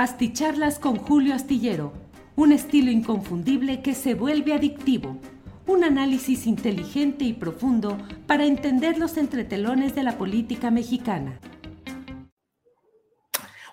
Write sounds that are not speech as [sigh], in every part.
Asticharlas con Julio Astillero, un estilo inconfundible que se vuelve adictivo. Un análisis inteligente y profundo para entender los entretelones de la política mexicana.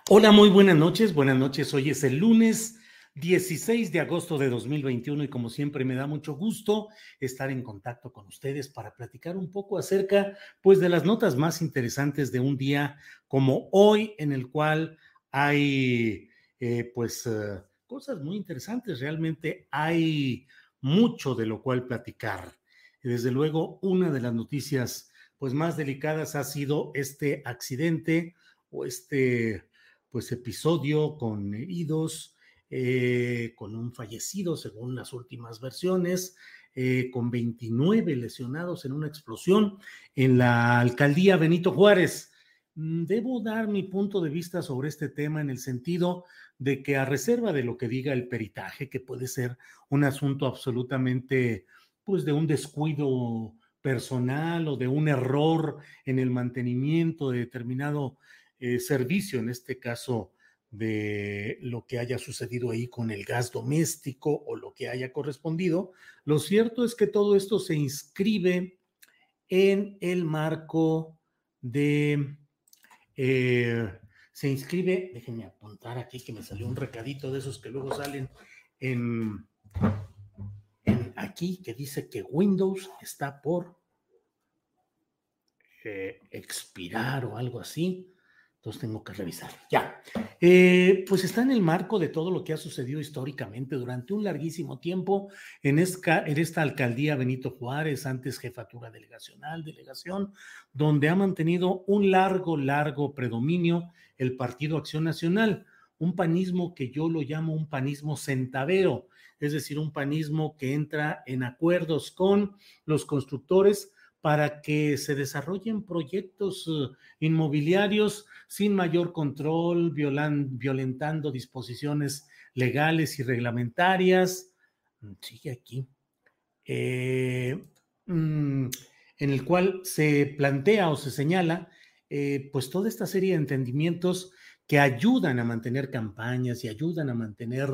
Hola, muy buenas noches. Buenas noches. Hoy es el lunes 16 de agosto de 2021 y como siempre me da mucho gusto estar en contacto con ustedes para platicar un poco acerca pues de las notas más interesantes de un día como hoy en el cual hay eh, pues eh, cosas muy interesantes, realmente hay mucho de lo cual platicar. Desde luego, una de las noticias pues más delicadas ha sido este accidente o este pues episodio con heridos, eh, con un fallecido según las últimas versiones, con 29 lesionados en una explosión en la alcaldía Benito Juárez. Mm, debo dar mi punto de vista sobre este tema en el sentido de que a reserva de lo que diga el peritaje, que puede ser un asunto absolutamente, pues, de un descuido personal o de un error en el mantenimiento de determinado eh, servicio, en este caso de lo que haya sucedido ahí con el gas doméstico o lo que haya correspondido, lo cierto es que todo esto se inscribe en el marco de eh, se inscribe, déjenme apuntar aquí que me salió un recadito de esos que luego salen en, aquí que dice que Windows está por eh, expirar o algo así. Entonces tengo que revisar. Ya. Eh, pues está en el marco de todo lo que ha sucedido históricamente durante un larguísimo tiempo en en esta alcaldía Benito Juárez, antes jefatura delegacional, delegación, donde ha mantenido un largo, largo predominio el Partido Acción Nacional, un panismo que yo lo llamo un panismo centavero, es decir, un panismo que entra en acuerdos con los constructores para que se desarrollen proyectos eh, inmobiliarios sin mayor control, violentando disposiciones legales y reglamentarias. Mm, sigue aquí. Eh, mm, en el cual se plantea o se señala eh, pues toda esta serie de entendimientos que ayudan a mantener campañas y ayudan a mantener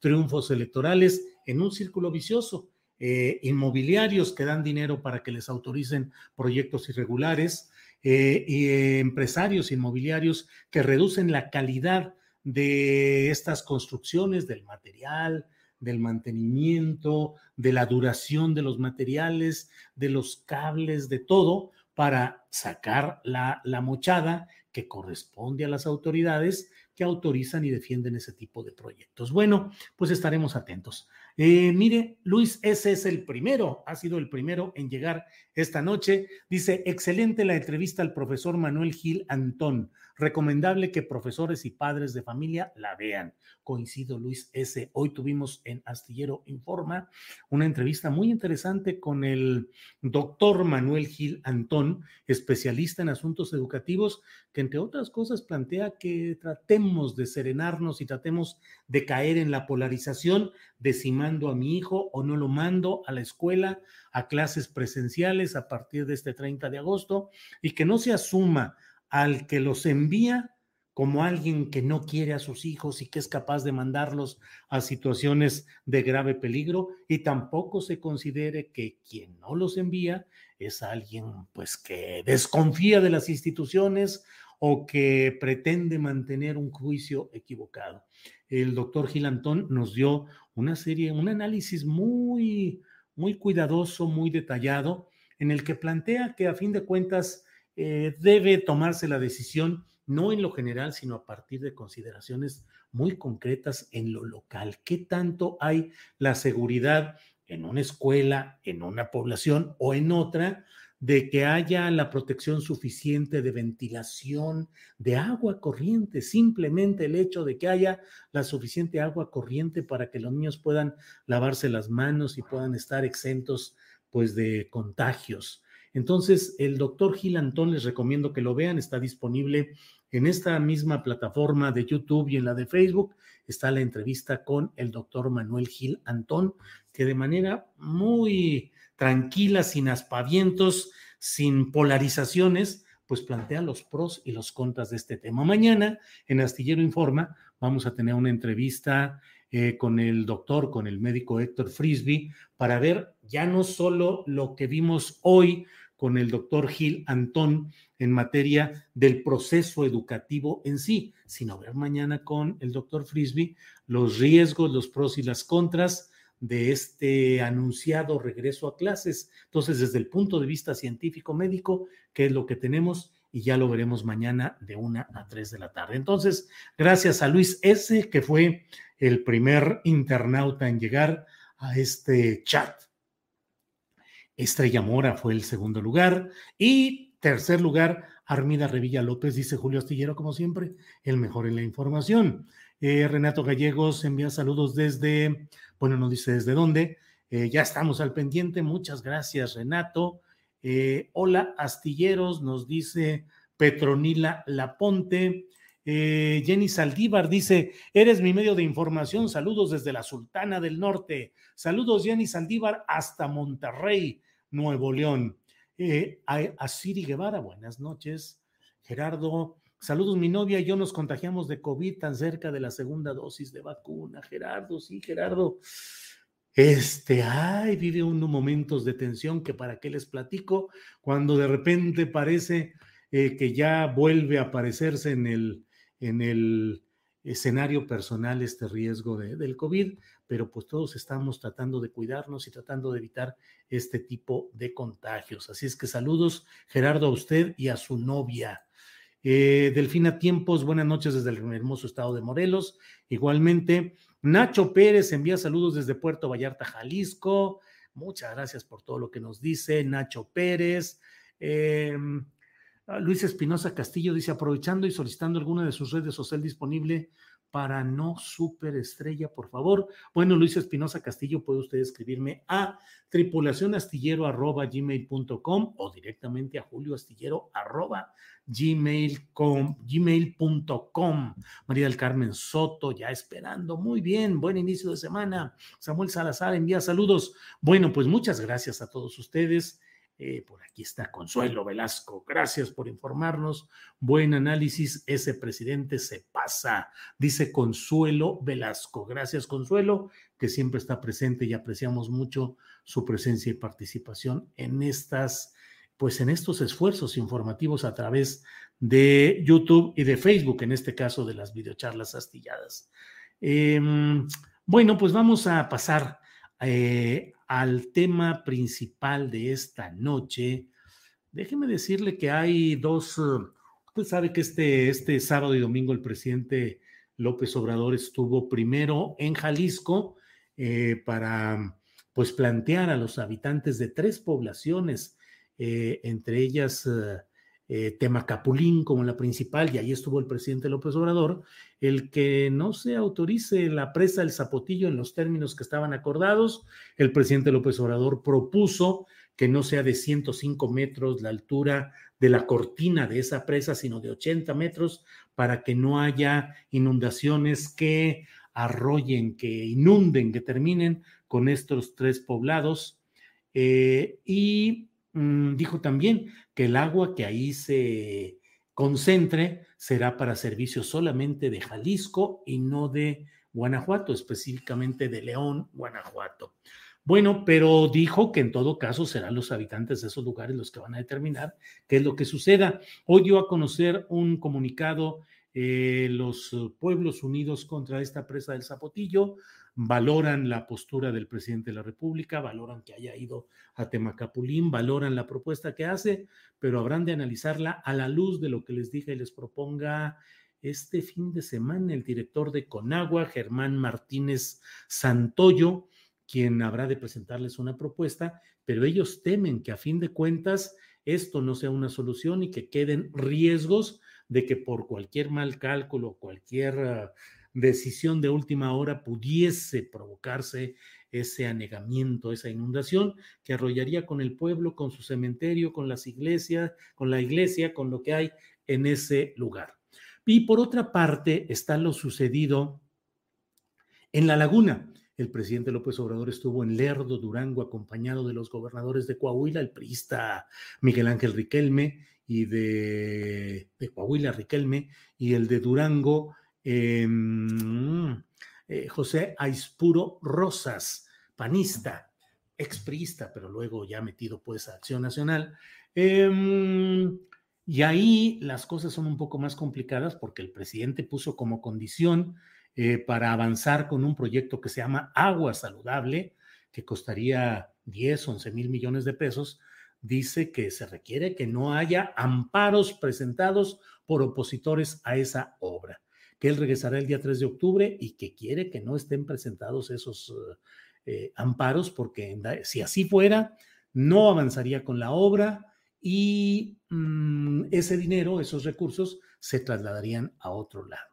triunfos electorales en un círculo vicioso. Eh, inmobiliarios que dan dinero para que les autoricen proyectos irregulares eh, y eh, empresarios inmobiliarios que reducen la calidad de estas construcciones, del material, del mantenimiento, de la duración de los materiales, de los cables, de todo, para sacar la, la mochada que corresponde a las autoridades que autorizan y defienden ese tipo de proyectos. Bueno, pues estaremos atentos. Eh, mire, Luis, ese es el primero, ha sido el primero en llegar esta noche. Dice, excelente la entrevista al profesor Manuel Gil Antón. Recomendable que profesores y padres de familia la vean. Coincido, Luis S. Hoy tuvimos en Astillero Informa una entrevista muy interesante con el doctor Manuel Gil Antón, especialista en asuntos educativos, que entre otras cosas plantea que tratemos de serenarnos y tratemos de caer en la polarización de si mando a mi hijo o no lo mando a la escuela, a clases presenciales a partir de este 30 de agosto, y que no se asuma al que los envía como alguien que no quiere a sus hijos y que es capaz de mandarlos a situaciones de grave peligro y tampoco se considere que quien no los envía es alguien pues que desconfía de las instituciones o que pretende mantener un juicio equivocado. El doctor Gil Antón nos dio una serie, un análisis muy, muy cuidadoso, muy detallado, en el que plantea que a fin de cuentas eh, debe tomarse la decisión no en lo general, sino a partir de consideraciones muy concretas en lo local. ¿Qué tanto hay la seguridad en una escuela, en una población o en otra? de que haya la protección suficiente de ventilación, de agua corriente, simplemente el hecho de que haya la suficiente agua corriente para que los niños puedan lavarse las manos y puedan estar exentos pues de contagios. Entonces, el doctor Gil Antón les recomiendo que lo vean, está disponible en esta misma plataforma de YouTube y en la de Facebook está la entrevista con el doctor Manuel Gil Antón, que de manera muy tranquila, sin aspavientos, sin polarizaciones, pues plantea los pros y los contras de este tema. Mañana en Astillero Informa vamos a tener una entrevista eh, con el doctor, con el médico Héctor Frisby, para ver ya no solo lo que vimos hoy con el doctor Gil Antón en materia del proceso educativo en sí, sino ver mañana con el doctor Frisby los riesgos, los pros y las contras de este anunciado regreso a clases. Entonces, desde el punto de vista científico médico, ¿qué es lo que tenemos? Y ya lo veremos mañana de una a tres de la tarde. Entonces, gracias a Luis S., que fue el primer internauta en llegar a este chat Estrella Mora fue el segundo lugar. Y tercer lugar, Armida Revilla López, dice Julio Astillero, como siempre, el mejor en la información. Eh, Renato Gallegos envía saludos desde, bueno, no dice desde dónde. Eh, ya estamos al pendiente. Muchas gracias, Renato. Eh, hola, Astilleros, nos dice Petronila Laponte. Jenny Saldívar dice, eres mi medio de información, saludos desde la Sultana del Norte. Saludos, Jenny Saldívar, hasta Monterrey. Nuevo León. Eh, a, Siri Guevara, buenas noches. Gerardo, saludos, mi novia y yo nos contagiamos de COVID tan cerca de la segunda dosis de vacuna. Gerardo, sí, Gerardo. Este, ay, vive uno momentos de tensión que para qué les platico, cuando de repente parece eh, que ya vuelve a aparecerse en el, en el escenario personal este riesgo de, del COVID, pero pues todos estamos tratando de cuidarnos y tratando de evitar este tipo de contagios. Así es que saludos, Gerardo, a usted y a su novia. Eh, Delfina Tiempos, buenas noches desde el hermoso estado de Morelos. Igualmente, Nacho Pérez envía saludos desde Puerto Vallarta, Jalisco. Muchas gracias por todo lo que nos dice Nacho Pérez. Em, Luis Espinosa Castillo dice, aprovechando y solicitando alguna de sus redes sociales disponible para no superestrella, por favor. Bueno, Luis Espinosa Castillo, puede usted escribirme a tripulacionastillero.gmail.com o directamente a julioastillero.gmail.com. Gmail.com. María del Carmen Soto, ya esperando. Muy bien, buen inicio de semana. Samuel Salazar envía saludos. Bueno, pues muchas gracias a todos ustedes. Eh, por aquí está Consuelo Velasco. Gracias por informarnos. Buen análisis. Ese presidente se pasa, dice Consuelo Velasco. Gracias, Consuelo, que siempre está presente y apreciamos mucho su presencia y participación en estas, pues en estos esfuerzos informativos a través de YouTube y de Facebook, en este caso de las videocharlas astilladas. Em, bueno, pues vamos a pasar eh, al tema principal de esta noche, déjeme decirle que hay dos, eh, usted sabe que este, este sábado y domingo el presidente López Obrador estuvo primero en Jalisco eh, para pues plantear a los habitantes de tres poblaciones, eh, entre ellas Temacapulín como la principal, y ahí estuvo el presidente López Obrador, el que no se autorice la presa del Zapotillo en los términos que estaban acordados. El presidente López Obrador propuso que no sea de 105 metros la altura de la cortina de esa presa, sino de 80 metros, para que no haya inundaciones que arrollen, que inunden, que terminen con estos tres poblados. Eh, y Mm, dijo también que el agua que ahí se concentre será para servicios solamente de Jalisco y no de Guanajuato, específicamente de León, Guanajuato. Bueno, pero dijo que en todo caso serán los habitantes de esos lugares los que van a determinar qué es lo que suceda. Hoy dio a conocer un comunicado eh, los pueblos unidos contra esta presa del Zapotillo, valoran la postura del presidente de la República, valoran que haya ido a Temacapulín, valoran la propuesta que hace, pero habrán de analizarla a la luz de lo que les dije y les proponga este fin de semana el director de Conagua, Germán Martínez Santoyo, quien habrá de presentarles una propuesta, pero ellos temen que a fin de cuentas esto no sea una solución y que queden riesgos de que por cualquier mal cálculo, cualquier decisión de última hora pudiese provocarse ese anegamiento, esa inundación que arrollaría con el pueblo, con su cementerio, con las iglesias, con la iglesia, con lo que hay en ese lugar. Y por otra parte está lo sucedido en la laguna. El presidente López Obrador estuvo en Lerdo, Durango, acompañado de los gobernadores de Coahuila, el priista Miguel Ángel Riquelme y de, de Coahuila Riquelme y el de Durango, eh, José Aispuro Rosas, panista, expriista, pero luego ya metido pues a Acción Nacional. Em, y ahí las cosas son un poco más complicadas porque el presidente puso como condición eh, para avanzar con un proyecto que se llama Agua Saludable, que costaría 10, 11 mil millones de pesos, dice que se requiere que no haya amparos presentados por opositores a esa obra que él regresará el día 3 de octubre y que quiere que no estén presentados esos eh, amparos, porque si así fuera, no avanzaría con la obra y mm, ese dinero, esos recursos, se trasladarían a otro lado.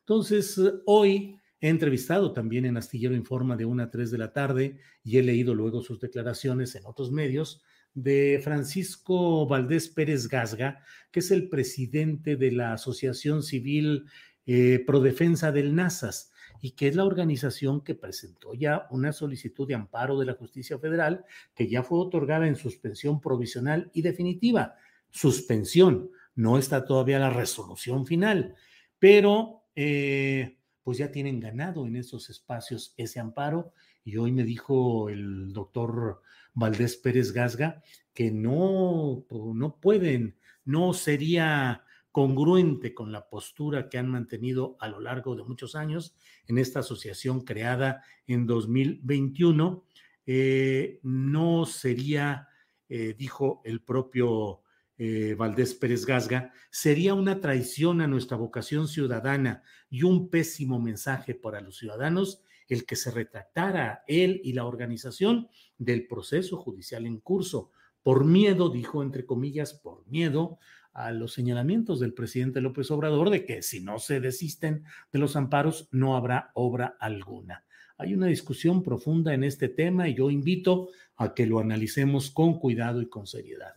Entonces, hoy he entrevistado también en Astillero Informa de 1 a 3 de la tarde y he leído luego sus declaraciones en otros medios de Francisco Valdés Pérez Gasga, que es el presidente de la Asociación Civil eh, Prodefensa del NASAS y que es la organización que presentó ya una solicitud de amparo de la justicia federal que ya fue otorgada en suspensión provisional y definitiva. Suspensión, no está todavía la resolución final, pero eh, pues ya tienen ganado en esos espacios ese amparo y hoy me dijo el doctor Valdés Pérez Gasga que no, no pueden, no sería congruente con la postura que han mantenido a lo largo de muchos años en esta asociación creada en 2021. Eh, no sería, eh, dijo el propio eh, Valdés Pérez Gasga, sería una traición a nuestra vocación ciudadana y un pésimo mensaje para los ciudadanos el que se retractara él y la organización del proceso judicial en curso. Por miedo, dijo entre comillas, por miedo a los señalamientos del presidente López Obrador de que si no se desisten de los amparos no habrá obra alguna. Hay una discusión profunda en este tema y yo invito a que lo analicemos con cuidado y con seriedad.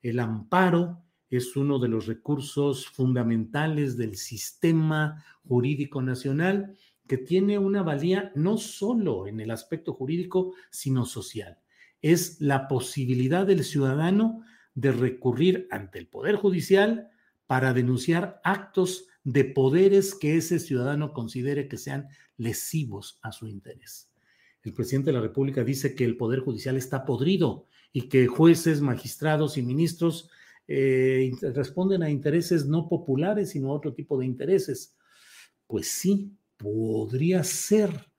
El amparo es uno de los recursos fundamentales del sistema jurídico nacional que tiene una valía no solo en el aspecto jurídico, sino social. Es la posibilidad del ciudadano de recurrir ante el Poder Judicial para denunciar actos de poderes que ese ciudadano considere que sean lesivos a su interés. El presidente de la República dice que el Poder Judicial está podrido y que jueces, magistrados y ministros eh, responden a intereses no populares, sino a otro tipo de intereses. Pues sí, podría ser,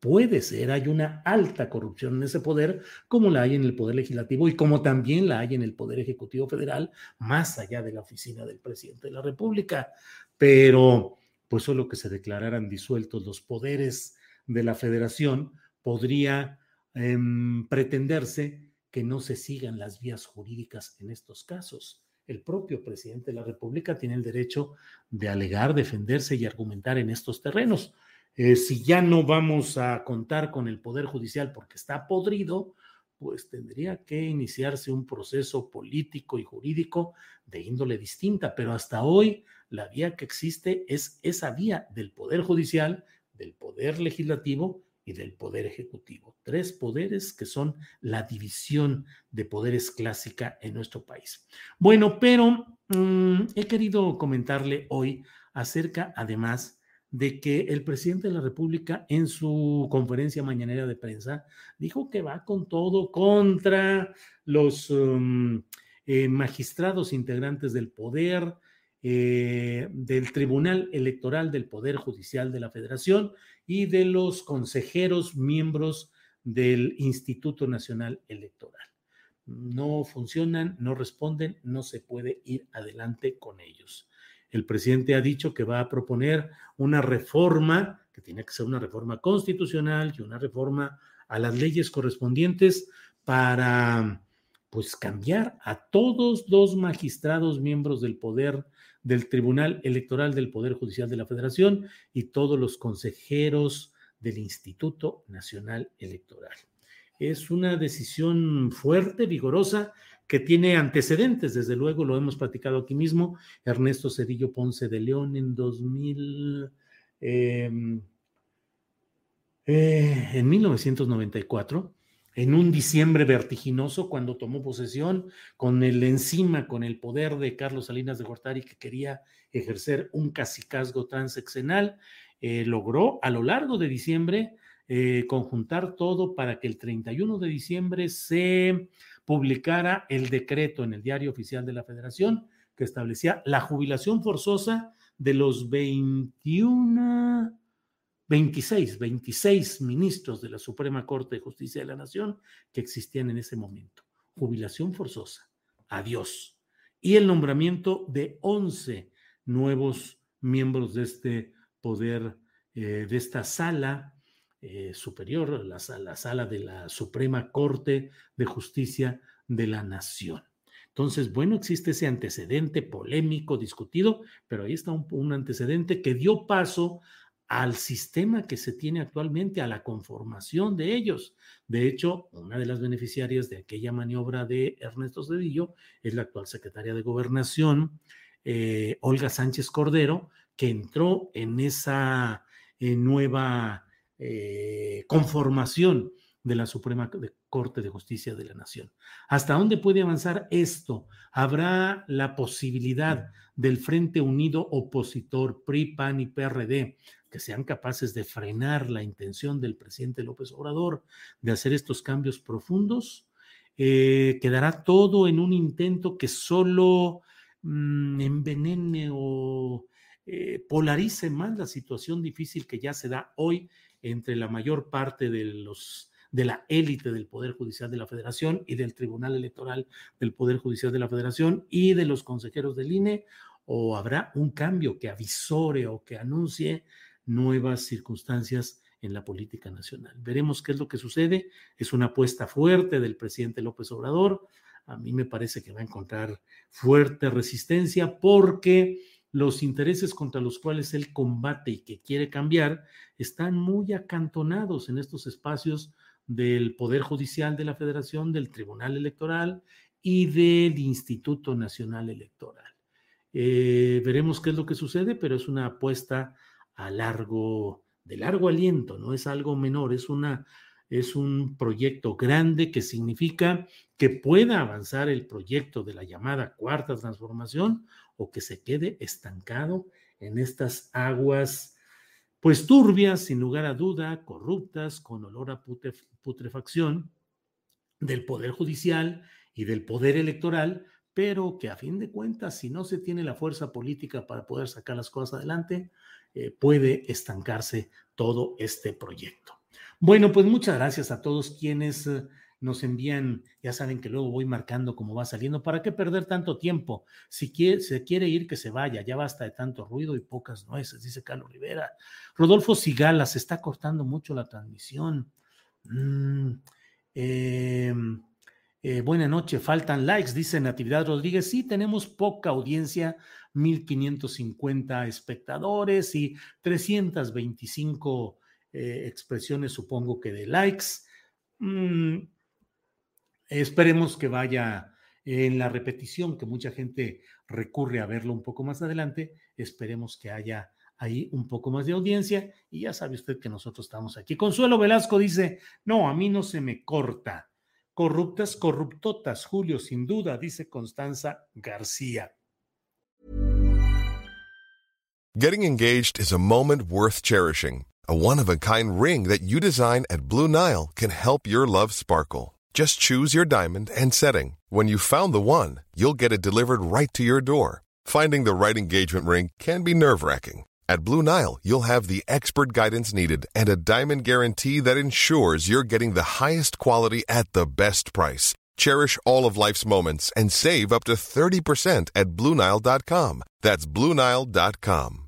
Puede ser, hay una alta corrupción en ese poder, como la hay en el Poder Legislativo y como también la hay en el Poder Ejecutivo Federal, más allá de la oficina del presidente de la República. Pero, pues solo que se declararan disueltos los poderes de la federación, podría em, pretenderse que no se sigan las vías jurídicas en estos casos. El propio presidente de la República tiene el derecho de alegar, defenderse y argumentar en estos terrenos. Eh, si ya no vamos a contar con el Poder Judicial porque está podrido, pues tendría que iniciarse un proceso político y jurídico de índole distinta. Pero hasta hoy la vía que existe es esa vía del Poder Judicial, del Poder Legislativo y del Poder Ejecutivo. Tres poderes que son la división de poderes clásica en nuestro país. Bueno, pero mmm, he querido comentarle hoy acerca, además, de que el presidente de la República en su conferencia mañanera de prensa dijo que va con todo contra los um, eh, magistrados integrantes del poder, eh, del Tribunal Electoral del Poder Judicial de la Federación y de los consejeros miembros del Instituto Nacional Electoral. No funcionan, no responden, no se puede ir adelante con ellos. El presidente ha dicho que va a proponer una reforma, que tiene que ser una reforma constitucional y una reforma a las leyes correspondientes para pues cambiar a todos los magistrados miembros del poder del Tribunal Electoral del Poder Judicial de la Federación y todos los consejeros del Instituto Nacional Electoral. Es una decisión fuerte, vigorosa, que tiene antecedentes, desde luego lo hemos platicado aquí mismo, Ernesto Cedillo Ponce de León en 2000, eh, eh, en 1994, en un diciembre vertiginoso, cuando tomó posesión, con el encima, con el poder de Carlos Salinas de Gortari, que quería ejercer un cacicazgo transeccional, eh, logró a lo largo de diciembre eh, conjuntar todo para que el 31 de diciembre se publicara el decreto en el diario oficial de la Federación que establecía la jubilación forzosa de los 21, 26, 26 ministros de la Suprema Corte de Justicia de la Nación que existían en ese momento. Jubilación forzosa. Adiós. Y el nombramiento de 11 nuevos miembros de este poder, eh, de esta sala eh, superior, la, la sala de la Suprema Corte de Justicia de la Nación. Entonces, bueno, existe ese antecedente polémico, discutido, pero ahí está un, un, antecedente que dio paso al sistema que se tiene actualmente, a la conformación de ellos. De hecho, una de las beneficiarias de aquella maniobra de Ernesto Cedillo es la actual secretaria de Gobernación, eh, Olga Sánchez Cordero, que entró en esa eh, nueva eh, conformación de la Suprema Corte de Justicia de la Nación. ¿Hasta dónde puede avanzar esto? ¿Habrá la posibilidad del Frente Unido opositor PRI, PAN y PRD que sean capaces de frenar la intención del presidente López Obrador de hacer estos cambios profundos? Eh, ¿Quedará todo en un intento que solo mmm, envenene o eh, polarice más la situación difícil que ya se da hoy entre la mayor parte de los de la élite del Poder Judicial de la Federación y del Tribunal Electoral del Poder Judicial de la Federación y de los consejeros del INE, o habrá un cambio que avisore o que anuncie nuevas circunstancias en la política nacional. Veremos qué es lo que sucede. Es una apuesta fuerte del presidente López Obrador. A mí me parece que va a encontrar fuerte resistencia porque los intereses contra los cuales él combate y que quiere cambiar están muy acantonados en estos espacios del Poder Judicial de la Federación, del Tribunal Electoral y del Instituto Nacional Electoral. Eh, veremos qué es lo que sucede, pero es una apuesta a largo, de largo aliento, no es algo menor, es una es un proyecto grande que significa que pueda avanzar el proyecto de la llamada cuarta transformación o que se quede estancado en estas aguas, pues turbias, sin lugar a duda, corruptas, con olor a putrefacción del Poder Judicial y del Poder Electoral, pero que a fin de cuentas, si no se tiene la fuerza política para poder sacar las cosas adelante, eh, puede estancarse todo este proyecto. Bueno, pues muchas gracias a todos quienes eh, nos envían, ya saben que luego voy marcando cómo va saliendo, ¿para qué perder tanto tiempo? Si quiere, se quiere ir, que se vaya, ya basta de tanto ruido y pocas nueces, dice Carlos Rivera. Rodolfo Sigala, se está cortando mucho la transmisión. Mm, eh, eh, buena noche, faltan likes, dice Natividad Rodríguez. Sí, tenemos poca audiencia, 1550 espectadores y 325 eh, expresiones, supongo que de likes. Mm, esperemos que vaya en la repetición, que mucha gente recurre a verlo un poco más adelante. Esperemos que haya ahí un poco más de audiencia y ya sabe usted que nosotros estamos aquí. Consuelo Velasco dice, no, a mí no se me corta. Corruptas, corruptotas, Julio, sin duda, dice Constanza García. Getting engaged is a moment worth cherishing. A one-of-a-kind ring that you design at Blue Nile can help your love sparkle. Just choose your diamond and setting. When you've found the one, you'll get it delivered right to your door. Finding the right engagement ring can be nerve-wracking. At Blue Nile, you'll have the expert guidance needed and a diamond guarantee that ensures you're getting the highest quality at the best price. Cherish all of life's moments and save up to 30% at BlueNile.com. That's BlueNile.com.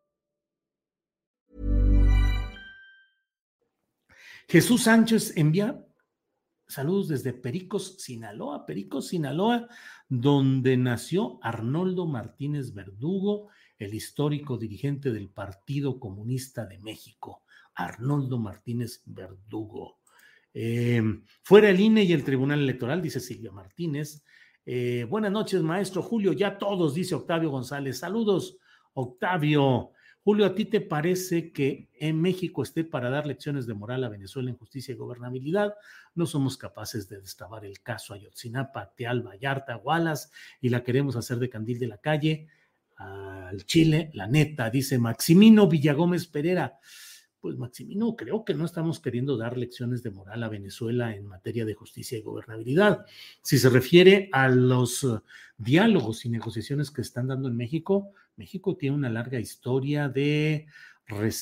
Jesús Sánchez envía saludos desde Pericos, Sinaloa, Pericos, Sinaloa, donde nació Arnoldo Martínez Verdugo, el histórico dirigente del Partido Comunista de México. Arnoldo Martínez Verdugo. Eh, fuera el INE y el Tribunal Electoral, dice Silvia Martínez. Eh, buenas noches, maestro Julio. Ya todos, dice Octavio González. Saludos, Octavio. Julio, ¿a ti te parece que en México esté para dar lecciones de moral a Venezuela en justicia y gobernabilidad? No somos capaces de destabar el caso Ayotzinapa, Teal, Vallarta, Wallace y la queremos hacer de candil de la calle al Chile, la neta, dice Maximino Villagómez Pereira. Pues Maximino, creo que no estamos queriendo dar lecciones de moral a Venezuela en materia de justicia y gobernabilidad. Si se refiere a los diálogos y negociaciones que están dando en México, México tiene una larga historia de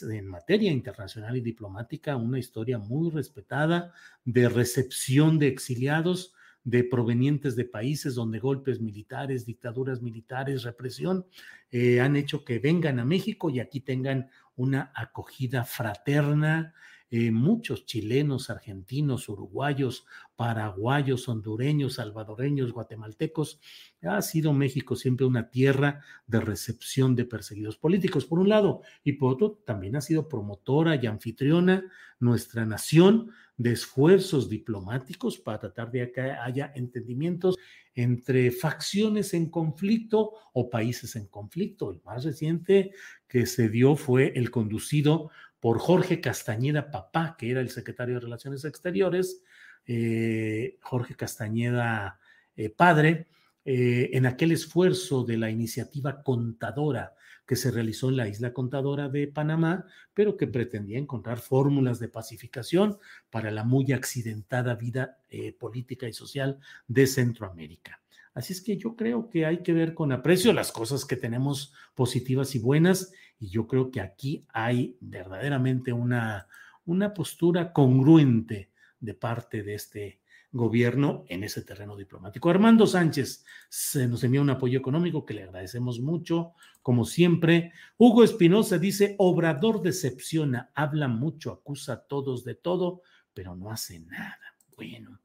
en materia internacional y diplomática, una historia muy respetada de recepción de exiliados de provenientes de países donde golpes militares, dictaduras militares, represión, eh, han hecho que vengan a México y aquí tengan una acogida fraterna, eh, muchos chilenos, argentinos, uruguayos, paraguayos, hondureños, salvadoreños, guatemaltecos. Ha sido México siempre una tierra de recepción de perseguidos políticos, por un lado, y por otro, también ha sido promotora y anfitriona nuestra nación de esfuerzos diplomáticos para tratar de que haya entendimientos entre facciones en conflicto o países en conflicto. El más reciente que se dio fue el conducido por Jorge Castañeda Papá, que era el secretario de Relaciones Exteriores, eh, Jorge Castañeda eh, Padre, eh, en aquel esfuerzo de la iniciativa contadora que se realizó en la isla contadora de Panamá, pero que pretendía encontrar fórmulas de pacificación para la muy accidentada vida política y social de Centroamérica. Así es que yo creo que hay que ver con aprecio las cosas que tenemos positivas y buenas y yo creo que aquí hay verdaderamente una, una postura congruente de parte de este gobierno en ese terreno diplomático. Armando Sánchez se nos envía un apoyo económico que le agradecemos mucho, como siempre. Hugo Espinosa dice, Obrador decepciona, habla mucho, acusa a todos de todo, pero no hace nada. Bueno,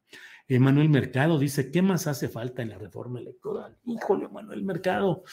Emanuel Mercado dice, ¿qué más hace falta en la reforma electoral? Híjole, Manuel Mercado,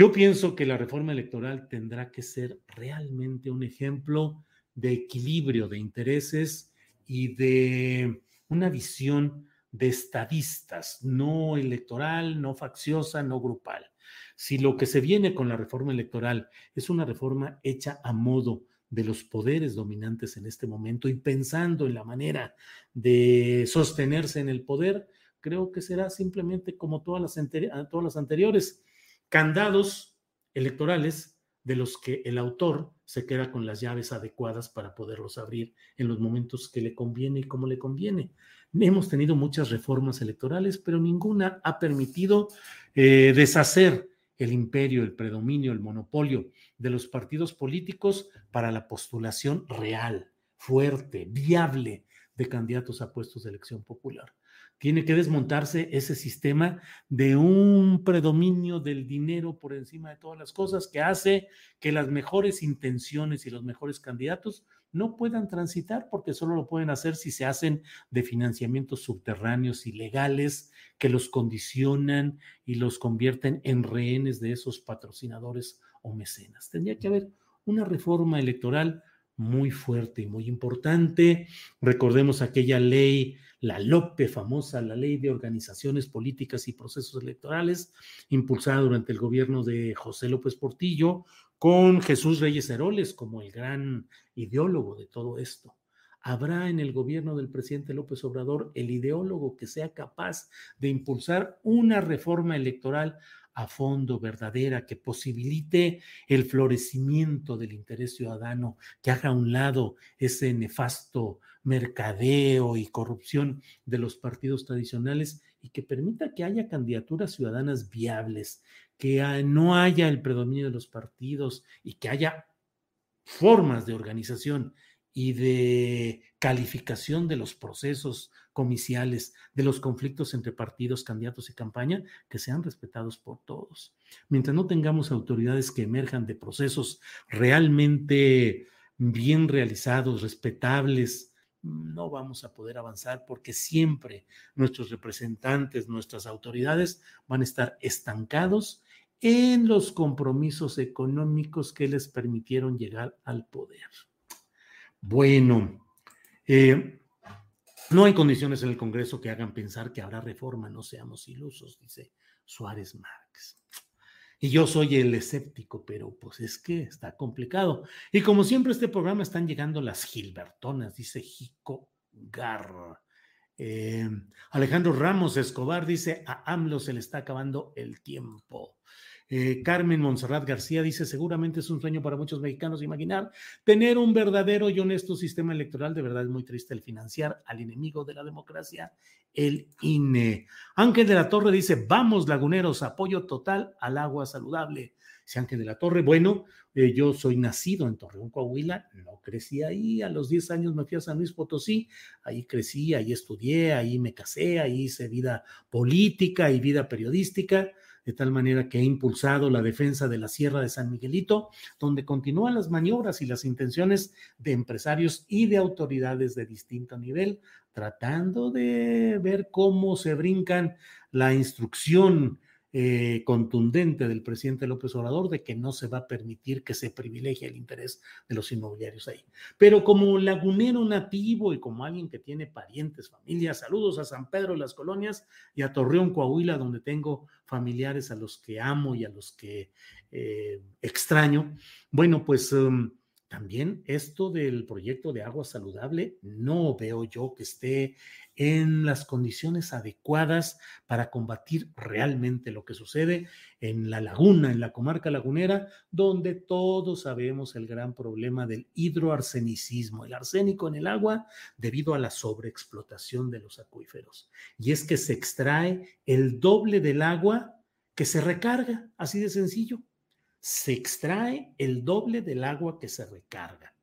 yo pienso que la reforma electoral tendrá que ser realmente un ejemplo de equilibrio de intereses y de una visión de estadistas, no electoral, no facciosa, no grupal. Si lo que se viene con la reforma electoral es una reforma hecha a modo de los poderes dominantes en este momento y pensando en la manera de sostenerse en el poder, creo que será simplemente como todas las, las anteriores, candados electorales de los que el autor se queda con las llaves adecuadas para poderlos abrir en los momentos que le conviene y como le conviene. Hemos tenido muchas reformas electorales, pero ninguna ha permitido eh, deshacer el imperio, el predominio, el monopolio de los partidos políticos para la postulación real, fuerte, viable de candidatos a puestos de elección popular. Tiene que desmontarse ese sistema de un predominio del dinero por encima de todas las cosas que hace que las mejores intenciones y los mejores candidatos no puedan transitar porque solo lo pueden hacer si se hacen de financiamientos subterráneos ilegales que los condicionan y los convierten en rehenes de esos patrocinadores o mecenas. Tendría que haber una reforma electoral muy fuerte y muy importante. Recordemos aquella ley, la LOPE famosa, la ley de organizaciones políticas y procesos electorales, impulsada durante el gobierno de José López Portillo, con Jesús Reyes Heroles como el gran ideólogo de todo esto. ¿Habrá en el gobierno del presidente López Obrador el ideólogo que sea capaz de impulsar una reforma electoral a fondo, verdadera, que posibilite el florecimiento del interés ciudadano, que haga a un lado ese nefasto mercadeo y corrupción de los partidos tradicionales y que permita que haya candidaturas ciudadanas viables, que no haya el predominio de los partidos y que haya formas de organización y de calificación de los procesos comiciales, de los conflictos entre partidos, candidatos y campaña, que sean respetados por todos. Mientras no tengamos autoridades que emerjan de procesos realmente bien realizados, respetables, no vamos a poder avanzar porque siempre nuestros representantes, nuestras autoridades van a estar estancados en los compromisos económicos que les permitieron llegar al poder. Bueno, eh, no hay condiciones en el Congreso que hagan pensar que habrá reforma, no seamos ilusos, dice Suárez Márquez. Y yo soy el escéptico, pero pues es que está complicado. Y como siempre, este programa están llegando las Gilbertonas, dice Jico Garra. Eh, Alejandro Ramos Escobar dice, a AMLO se le está acabando el tiempo. Eh, Carmen Monserrat García dice, seguramente es un sueño para muchos mexicanos imaginar tener un verdadero y honesto sistema electoral. De verdad es muy triste el financiar al enemigo de la democracia, el INE. Ángel de la Torre dice, vamos laguneros, apoyo total al agua saludable. Dice Ángel de la Torre, bueno, eh, yo soy nacido en Torreón, Coahuila, no crecí ahí, a los 10 años me fui a San Luis Potosí, ahí crecí, ahí estudié, ahí me casé, ahí hice vida política y vida periodística de tal manera que ha impulsado la defensa de la Sierra de San Miguelito, donde continúan las maniobras y las intenciones de empresarios y de autoridades de distinto nivel, tratando de ver cómo se brincan la instrucción eh, contundente del presidente López Obrador de que no se va a permitir que se privilegie el interés de los inmobiliarios ahí. Pero como lagunero nativo y como alguien que tiene parientes, familias, saludos a San Pedro las Colonias y a Torreón, Coahuila, donde tengo familiares a los que amo y a los que eh, extraño. Bueno, pues... Um, también esto del proyecto de agua saludable no veo yo que esté en las condiciones adecuadas para combatir realmente lo que sucede en la laguna, en la comarca lagunera, donde todos sabemos el gran problema del hidroarsenicismo, el arsénico en el agua debido a la sobreexplotación de los acuíferos. Y es que se extrae el doble del agua que se recarga, así de sencillo se extrae el doble del agua que se recarga.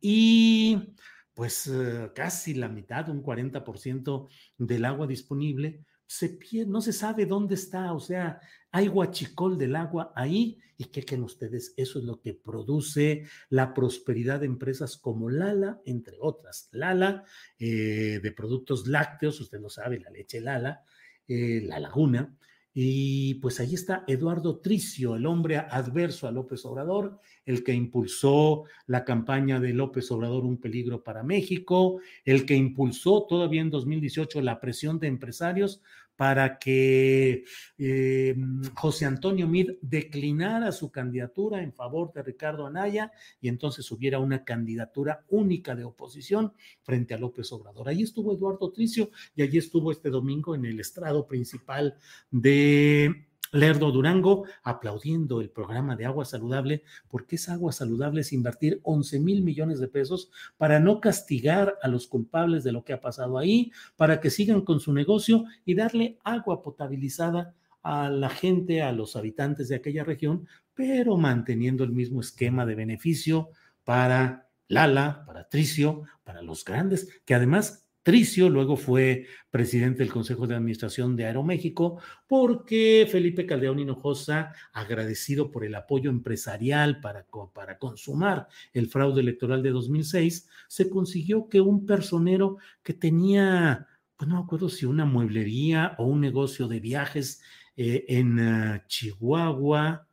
Y pues eh, casi la mitad, un 40% del agua disponible, se no se sabe dónde está, o sea, hay guachicol del agua ahí y qué creen ustedes, eso es lo que produce la prosperidad de empresas como Lala, entre otras. Lala, eh, de productos lácteos, usted lo sabe, la leche Lala, eh, la laguna, y pues ahí está Eduardo Tricio, el hombre adverso a López Obrador, el que impulsó la campaña de López Obrador Un peligro para México, el que impulsó todavía en 2018 la presión de empresarios para que eh, José Antonio Mid declinara su candidatura en favor de Ricardo Anaya y entonces hubiera una candidatura única de oposición frente a López Obrador. Allí estuvo Eduardo Tricio y allí estuvo este domingo en el estrado principal de Lerdo Durango aplaudiendo el programa de agua saludable, porque es agua saludable es invertir 11 mil millones de pesos para no castigar a los culpables de lo que ha pasado ahí, para que sigan con su negocio y darle agua potabilizada a la gente, a los habitantes de aquella región, pero manteniendo el mismo esquema de beneficio para Lala, para Tricio, para los grandes, que además Tricio, luego fue presidente del Consejo de Administración de Aeroméxico, porque Felipe Caldeón Hinojosa, agradecido por el apoyo empresarial para, para consumar el fraude electoral de 2006, se consiguió que un personero que tenía, pues no me acuerdo si una mueblería o un negocio de viajes eh, en uh, Chihuahua,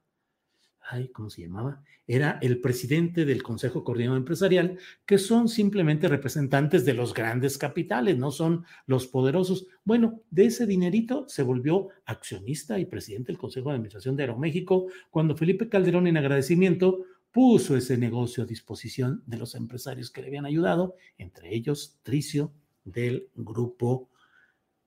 ay, ¿cómo se llamaba? Era el presidente del Consejo Coordinador Empresarial, que son simplemente representantes de los grandes capitales, no son los poderosos. Bueno, de ese dinerito se volvió accionista y presidente del Consejo de Administración de Aeroméxico cuando Felipe Calderón en agradecimiento puso ese negocio a disposición de los empresarios que le habían ayudado, entre ellos Tricio del grupo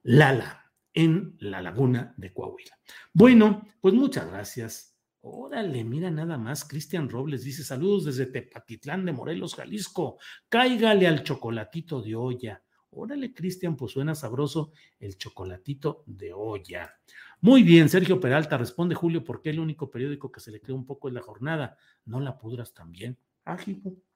Lala en la laguna de Coahuila. Bueno, pues muchas gracias Órale, mira nada más, Cristian Robles dice saludos desde Tepatitlán de Morelos, Jalisco. Cáigale al chocolatito de olla. Órale, Cristian, pues suena sabroso el chocolatito de olla. Muy bien, Sergio Peralta responde Julio, ¿por qué el único periódico que se le cree un poco es la jornada? ¿No la pudras también? Ah,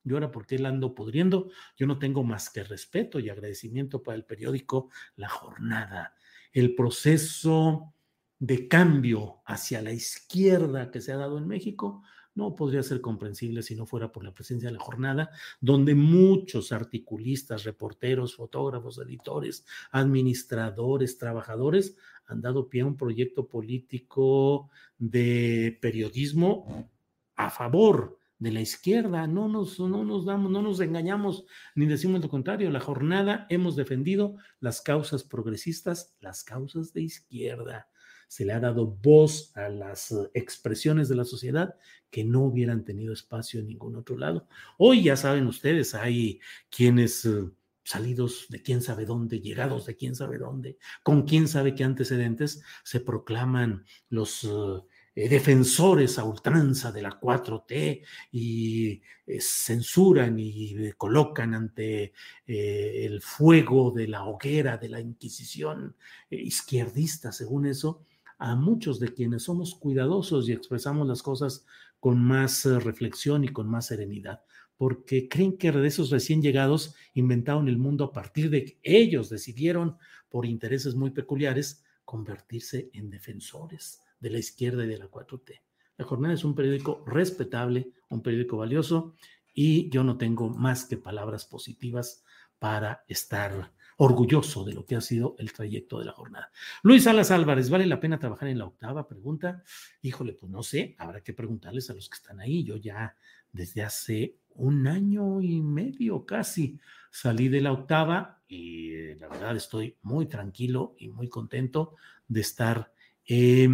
yo ahora por qué la ando pudriendo. Yo no tengo más que respeto y agradecimiento para el periódico La Jornada. El proceso de cambio hacia la izquierda que se ha dado en México no podría ser comprensible si no fuera por la presencia de la jornada, donde muchos articulistas, reporteros, fotógrafos, editores, administradores, trabajadores han dado pie a un proyecto político de periodismo a favor de la izquierda. No nos, no nos damos, no nos engañamos ni decimos lo contrario. La jornada hemos defendido las causas progresistas, las causas de izquierda se le ha dado voz a las eh, expresiones de la sociedad que no hubieran tenido espacio en ningún otro lado. Hoy ya saben ustedes, hay quienes eh, salidos de quién sabe dónde, llegados de quién sabe dónde, con quién sabe qué antecedentes, se proclaman los eh, defensores a ultranza de la 4T y censuran y colocan ante el fuego de la hoguera de la Inquisición izquierdista, según eso, a muchos de quienes somos cuidadosos y expresamos las cosas con más eh, reflexión y con más serenidad, porque creen que de esos recién llegados inventaron el mundo a partir de que ellos decidieron, por intereses muy peculiares, convertirse en defensores de la izquierda y de la 4T. La Jornada es un periódico respetable, un periódico valioso, y yo no tengo más que palabras positivas para estar orgulloso de lo que ha sido el trayecto de la jornada. Luis Salas Álvarez, ¿vale la pena trabajar en la octava? Pregunta. Híjole, pues no sé, habrá que preguntarles a los que están ahí. Yo ya desde hace un año y medio casi salí de la octava y eh, la verdad estoy muy tranquilo y muy contento de estar eh,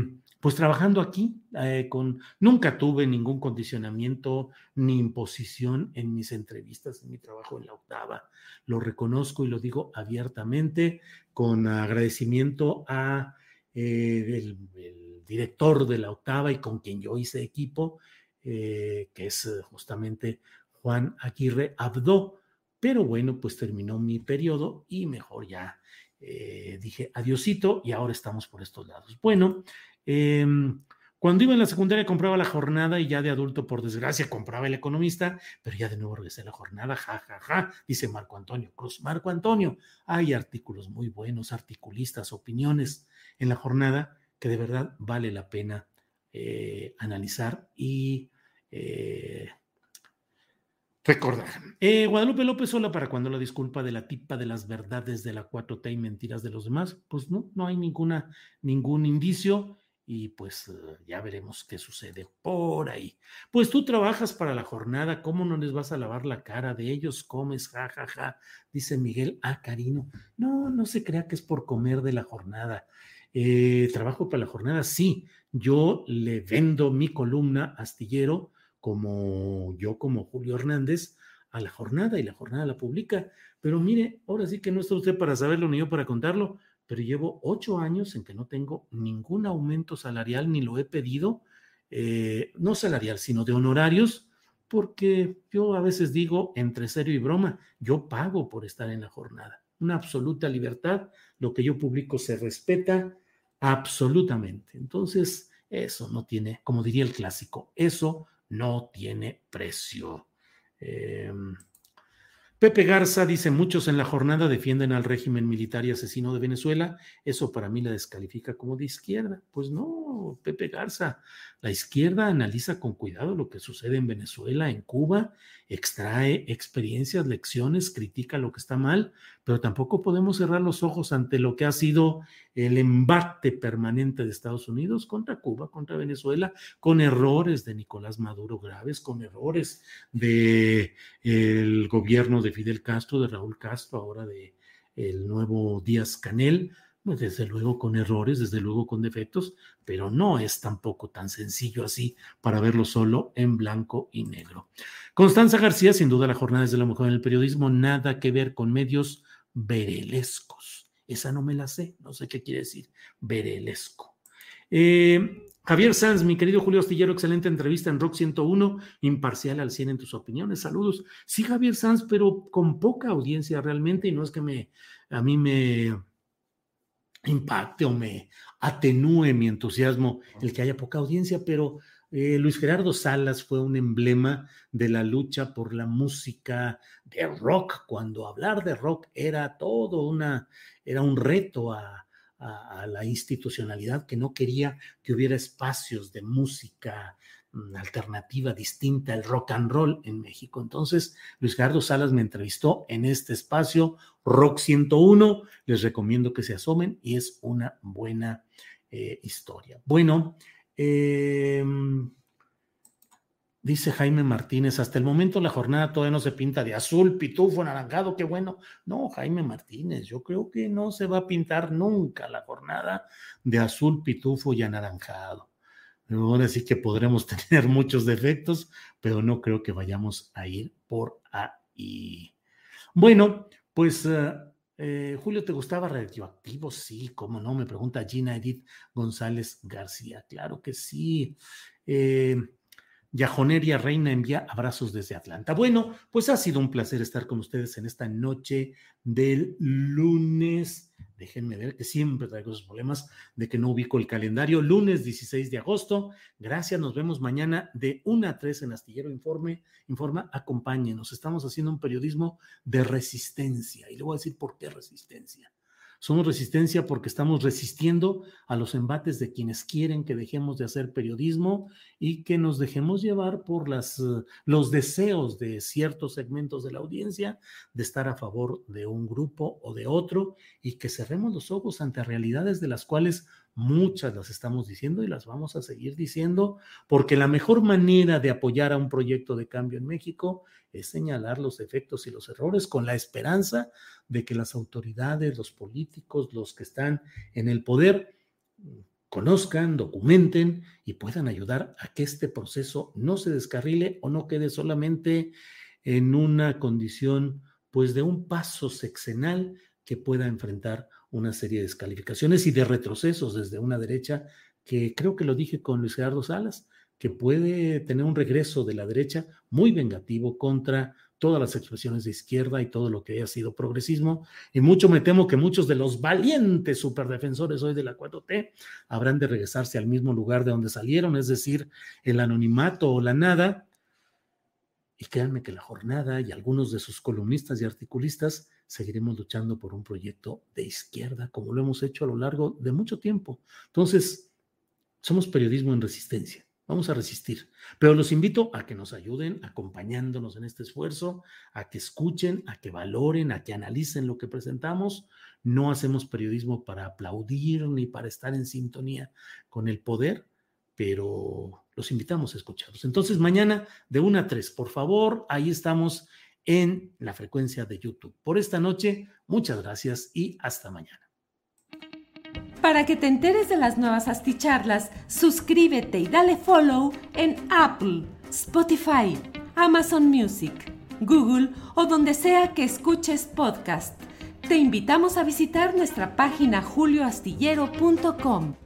pues trabajando aquí, eh, con, nunca tuve ningún condicionamiento ni imposición en mis entrevistas, en mi trabajo en la octava. Lo reconozco y lo digo abiertamente, con agradecimiento a eh, el, director de la octava y con quien yo hice equipo, eh, que es justamente Juan Aguirre Abdo. Pero bueno, pues terminó mi periodo y mejor ya dije adiosito y ahora estamos por estos lados. Bueno, Em, cuando iba en la secundaria compraba la jornada y ya de adulto, por desgracia, compraba el economista, pero ya de nuevo regresé a la jornada, ja, ja, ja, dice Marco Antonio Cruz. Marco Antonio, hay artículos muy buenos, articulistas, opiniones en la jornada que de verdad vale la pena eh, analizar y eh, recordar. Eh, Guadalupe López sola para cuando la disculpa de la tipa de las verdades de la 4T y mentiras de los demás, pues no, no hay ninguna, ningún indicio y pues eh, ya veremos qué sucede por ahí. Pues tú trabajas para la jornada, ¿cómo no les vas a lavar la cara de ellos? Comes, jajaja, ja, ja, dice Miguel, ah, Carino, no, no se crea que es por comer de la jornada. Eh, trabajo para la jornada, sí, yo le vendo mi columna astillero como yo, como Julio Hernández, a la jornada y la jornada la publica. Pero mire, ahora sí que no está usted para saberlo ni yo para contarlo pero llevo ocho años en que no tengo ningún aumento salarial ni lo he pedido, eh, no salarial, sino de honorarios, porque yo a veces digo, entre serio y broma, yo pago por estar en la jornada. Una absoluta libertad, lo que yo publico se respeta absolutamente. Entonces, eso no tiene, como diría el clásico, eso no tiene precio. Eh, Pepe Garza dice, muchos en la jornada defienden al régimen militar y asesino de Venezuela. Eso para mí la descalifica como de izquierda. Pues no, Pepe Garza, la izquierda analiza con cuidado lo que sucede en Venezuela, en Cuba, extrae experiencias, lecciones, critica lo que está mal, pero tampoco podemos cerrar los ojos ante lo que ha sido el embate permanente de Estados Unidos contra Cuba, contra Venezuela, con errores de Nicolás Maduro graves, con errores de el gobierno de Fidel Castro, de Raúl Castro, ahora de el nuevo Díaz Canel, pues desde luego con errores, desde luego con defectos, pero no es tampoco tan sencillo así para verlo solo en blanco y negro. Constanza García, sin duda la jornada desde la mujer en el periodismo, nada que ver con medios verelescos. Esa no me la sé, no sé qué quiere decir, verelesco. Eh, Javier Sanz, mi querido Julio Astillero, excelente entrevista en Rock 101, imparcial al 100 en tus opiniones. Saludos. Sí, Javier Sanz, pero con poca audiencia realmente, y no es que me, a mí me impacte o me atenúe mi entusiasmo el que haya poca audiencia, pero eh, Luis Gerardo Salas fue un emblema de la lucha por la música de rock, cuando hablar de rock era todo una, era un reto a, a la institucionalidad que no quería que hubiera espacios de música alternativa distinta, el rock and roll en México. Entonces, Luis Gerardo Salas me entrevistó en este espacio, Rock 101. Les recomiendo que se asomen y es una buena eh, historia. Bueno, em, dice Jaime Martínez, hasta el momento la jornada todavía no se pinta de azul, pitufo, anaranjado, qué bueno. No, Jaime Martínez, yo creo que no se va a pintar nunca la jornada de azul, pitufo y anaranjado. Ahora sí que podremos [laughs] tener muchos defectos, pero no creo que vayamos a ir por ahí. Bueno, pues eh, eh, Julio, ¿te gustaba radioactivo? Sí, cómo no, me pregunta Gina Edith González García. Claro que sí. Eh, Yajoneria Reina envía abrazos desde Atlanta. Bueno, pues ha sido un placer estar con ustedes en esta noche del lunes. Déjenme ver que siempre traigo esos problemas de que no ubico el calendario. Lunes 16 de agosto. Gracias, nos vemos mañana de 1 a 3 en Astillero Informe. Informa, acompáñenos. Estamos haciendo un periodismo de resistencia. Y le voy a decir por qué resistencia somos resistencia porque estamos resistiendo a los embates de quienes quieren que dejemos de hacer periodismo y que nos dejemos llevar por eh, los deseos de ciertos segmentos de la audiencia de estar a favor de un grupo o de otro y que cerremos los ojos ante realidades de las cuales muchas las estamos diciendo y las vamos a seguir diciendo porque la mejor manera de apoyar a un proyecto de cambio en México es señalar los defectos y los errores con la esperanza de que las autoridades, los políticos, los que están en el poder, conozcan, documenten y puedan ayudar a que este proceso no se descarrile o no quede solamente en una condición pues de un paso sexenal que pueda enfrentar una serie de descalificaciones y de retrocesos desde una derecha que creo que lo dije con Luis Gerardo Salas, que puede tener un regreso de la derecha muy vengativo contra todas las expresiones de izquierda y todo lo que haya sido progresismo. Y mucho me temo que muchos de los valientes superdefensores hoy de la 4T habrán de regresarse al mismo lugar de donde salieron, es decir, el anonimato o la nada. Y créanme que la jornada y algunos de sus columnistas y articulistas seguiremos luchando por un proyecto de izquierda, como lo hemos hecho a lo largo de mucho tiempo. Entonces, somos periodismo en resistencia. Vamos a resistir. Pero los invito a que nos ayuden acompañándonos en este esfuerzo, a que escuchen, a que valoren, a que analicen lo que presentamos. No hacemos periodismo para aplaudir ni para estar en sintonía con el poder, pero los invitamos a escucharlos. Entonces, mañana de 1 a 3, por favor, ahí estamos en la frecuencia de YouTube. Por esta noche, muchas gracias y hasta mañana. Para que te enteres de las nuevas asticharlas, suscríbete y dale follow en Apple, Spotify, Amazon Music, Google o donde sea que escuches podcast. Te invitamos a visitar nuestra página julioastillero.com.